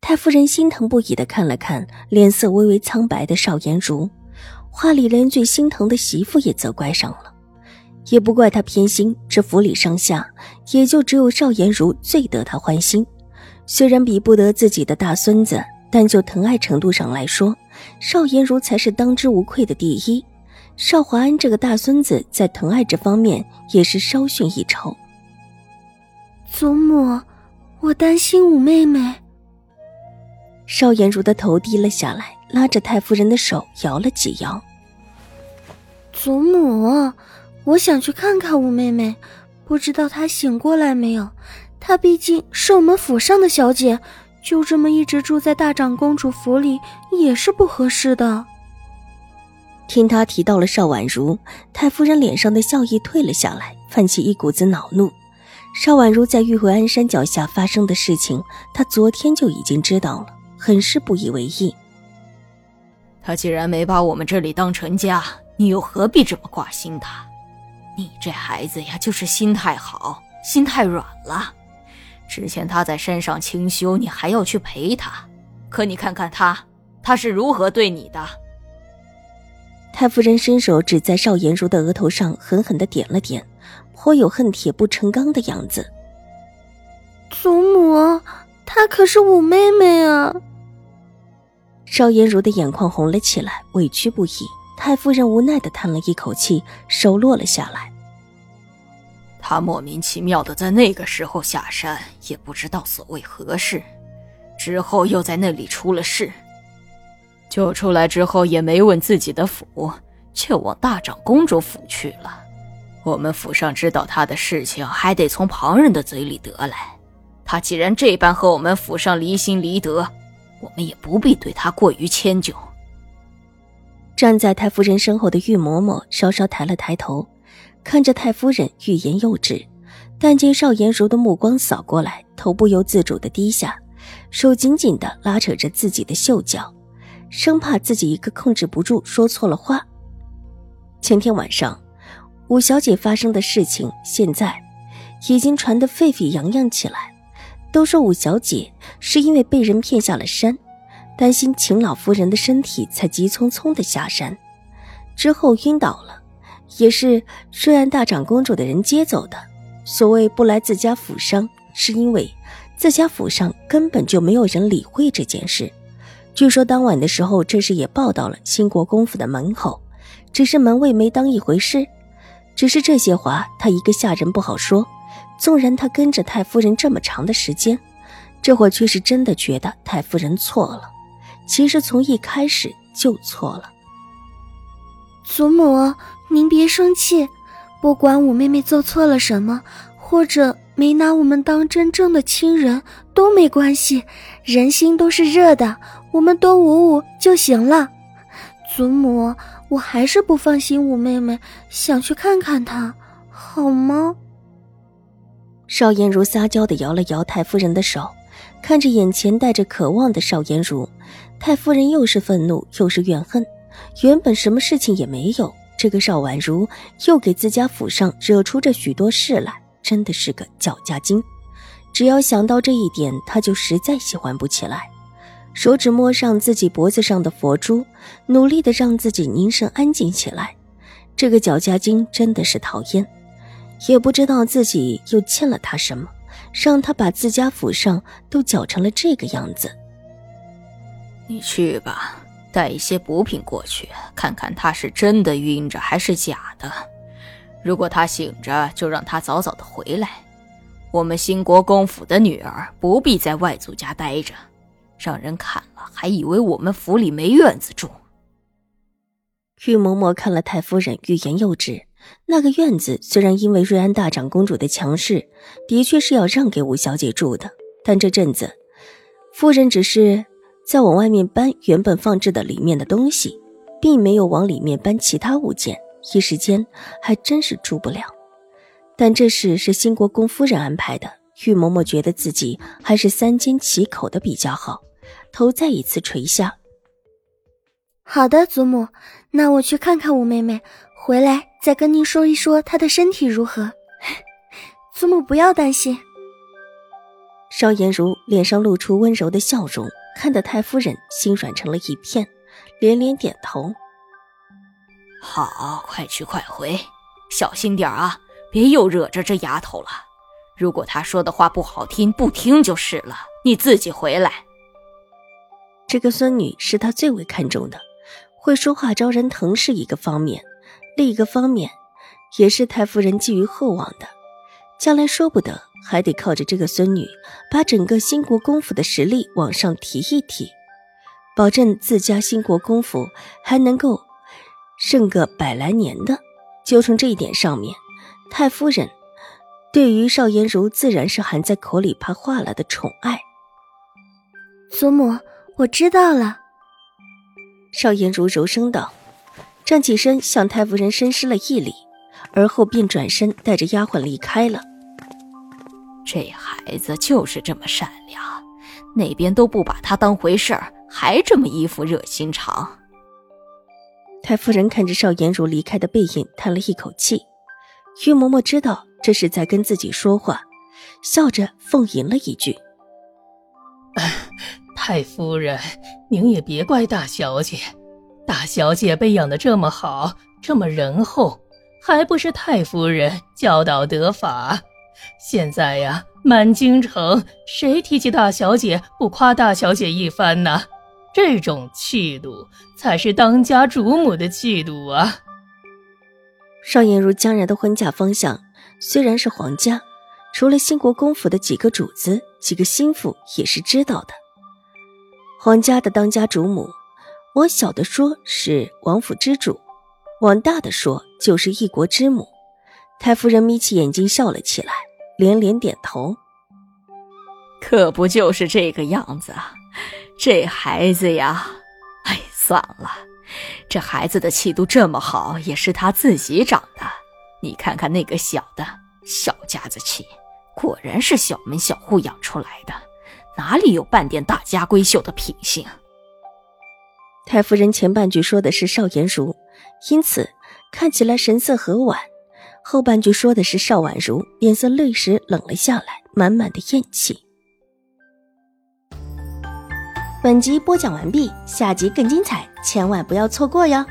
太夫人心疼不已的看了看脸色微微苍白的邵颜如，话里连最心疼的媳妇也责怪上了，也不怪他偏心，这府里上下也就只有邵颜如最得他欢心。虽然比不得自己的大孙子，但就疼爱程度上来说，邵颜如才是当之无愧的第一。邵华安这个大孙子在疼爱这方面也是稍逊一筹。祖母，我担心五妹妹。邵颜如的头低了下来，拉着太夫人的手摇了几摇。祖母，我想去看看五妹妹，不知道她醒过来没有？她毕竟是我们府上的小姐，就这么一直住在大长公主府里也是不合适的。听他提到了邵婉如，太夫人脸上的笑意退了下来，泛起一股子恼怒。邵婉如在玉回安山脚下发生的事情，她昨天就已经知道了。很是不以为意。他既然没把我们这里当成家，你又何必这么挂心他？你这孩子呀，就是心太好，心太软了。之前他在山上清修，你还要去陪他，可你看看他，他是如何对你的？太夫人伸手指在邵颜如的额头上，狠狠的点了点，颇有恨铁不成钢的样子。祖母，她可是我妹妹啊！邵颜如的眼眶红了起来，委屈不已。太夫人无奈的叹了一口气，手落了下来。他莫名其妙的在那个时候下山，也不知道所谓何事，之后又在那里出了事，救出来之后也没问自己的府，却往大长公主府去了。我们府上知道他的事情，还得从旁人的嘴里得来。他既然这般和我们府上离心离德。我们也不必对他过于迁就。站在太夫人身后的玉嬷嬷稍稍抬了抬头，看着太夫人欲言又止，但见邵颜如的目光扫过来，头不由自主的低下，手紧紧的拉扯着自己的袖角，生怕自己一个控制不住说错了话。前天晚上，五小姐发生的事情，现在已经传得沸沸扬扬起来。都说五小姐是因为被人骗下了山，担心秦老夫人的身体，才急匆匆的下山，之后晕倒了，也是瑞安大长公主的人接走的。所谓不来自家府上，是因为自家府上根本就没有人理会这件事。据说当晚的时候，这事也报到了兴国公府的门口，只是门卫没当一回事。只是这些话，他一个下人不好说。纵然他跟着太夫人这么长的时间，这会却是真的觉得太夫人错了。其实从一开始就错了。祖母，您别生气，不管五妹妹做错了什么，或者没拿我们当真正的亲人，都没关系。人心都是热的，我们多捂捂就行了。祖母，我还是不放心五妹妹，想去看看她，好吗？邵颜如撒娇的摇了摇太夫人的手，看着眼前带着渴望的邵颜如，太夫人又是愤怒又是怨恨。原本什么事情也没有，这个邵婉如又给自家府上惹出这许多事来，真的是个搅家精。只要想到这一点，她就实在喜欢不起来。手指摸上自己脖子上的佛珠，努力的让自己凝神安静起来。这个搅家精真的是讨厌。也不知道自己又欠了他什么，让他把自家府上都搅成了这个样子。你去吧，带一些补品过去，看看他是真的晕着还是假的。如果他醒着，就让他早早的回来。我们兴国公府的女儿不必在外祖家待着，让人看了还以为我们府里没院子住。玉嬷嬷看了太夫人，欲言又止。那个院子虽然因为瑞安大长公主的强势，的确是要让给五小姐住的，但这阵子，夫人只是在往外面搬原本放置的里面的东西，并没有往里面搬其他物件，一时间还真是住不了。但这事是新国公夫人安排的，玉嬷嬷觉得自己还是三缄其口的比较好，头再一次垂下。好的，祖母，那我去看看五妹妹，回来再跟您说一说她的身体如何。祖母不要担心。邵颜如脸上露出温柔的笑容，看得太夫人心软成了一片，连连点头。好，快去快回，小心点啊，别又惹着这丫头了。如果她说的话不好听，不听就是了。你自己回来。这个孙女是他最为看重的。会说话招人疼是一个方面，另一个方面，也是太夫人寄予厚望的。将来说不得，还得靠着这个孙女，把整个兴国公府的实力往上提一提，保证自家兴国公府还能够剩个百来年的。就从这一点上面，太夫人对于邵颜如自然是含在口里怕化了的宠爱。祖母，我知道了。邵颜如柔声道，站起身向太夫人深施了一礼，而后便转身带着丫鬟离开了。这孩子就是这么善良，那边都不把他当回事儿，还这么一副热心肠。太夫人看着邵颜如离开的背影，叹了一口气。玉嬷嬷知道这是在跟自己说话，笑着奉迎了一句。太夫人，您也别怪大小姐，大小姐被养的这么好，这么仁厚，还不是太夫人教导得法。现在呀，满京城谁提起大小姐不夸大小姐一番呢？这种气度才是当家主母的气度啊！邵颜如将然的婚嫁方向虽然是皇家，除了兴国公府的几个主子、几个心腹也是知道的。皇家的当家主母，往小的说是王府之主，往大的说就是一国之母。太夫人眯起眼睛笑了起来，连连点头。可不就是这个样子啊！这孩子呀，哎，算了，这孩子的气度这么好，也是他自己长的。你看看那个小的，小家子气，果然是小门小户养出来的。哪里有半点大家闺秀的品性？太夫人前半句说的是邵颜如，因此看起来神色和婉；后半句说的是邵婉如，脸色顿时冷了下来，满满的厌气。本集播讲完毕，下集更精彩，千万不要错过哟！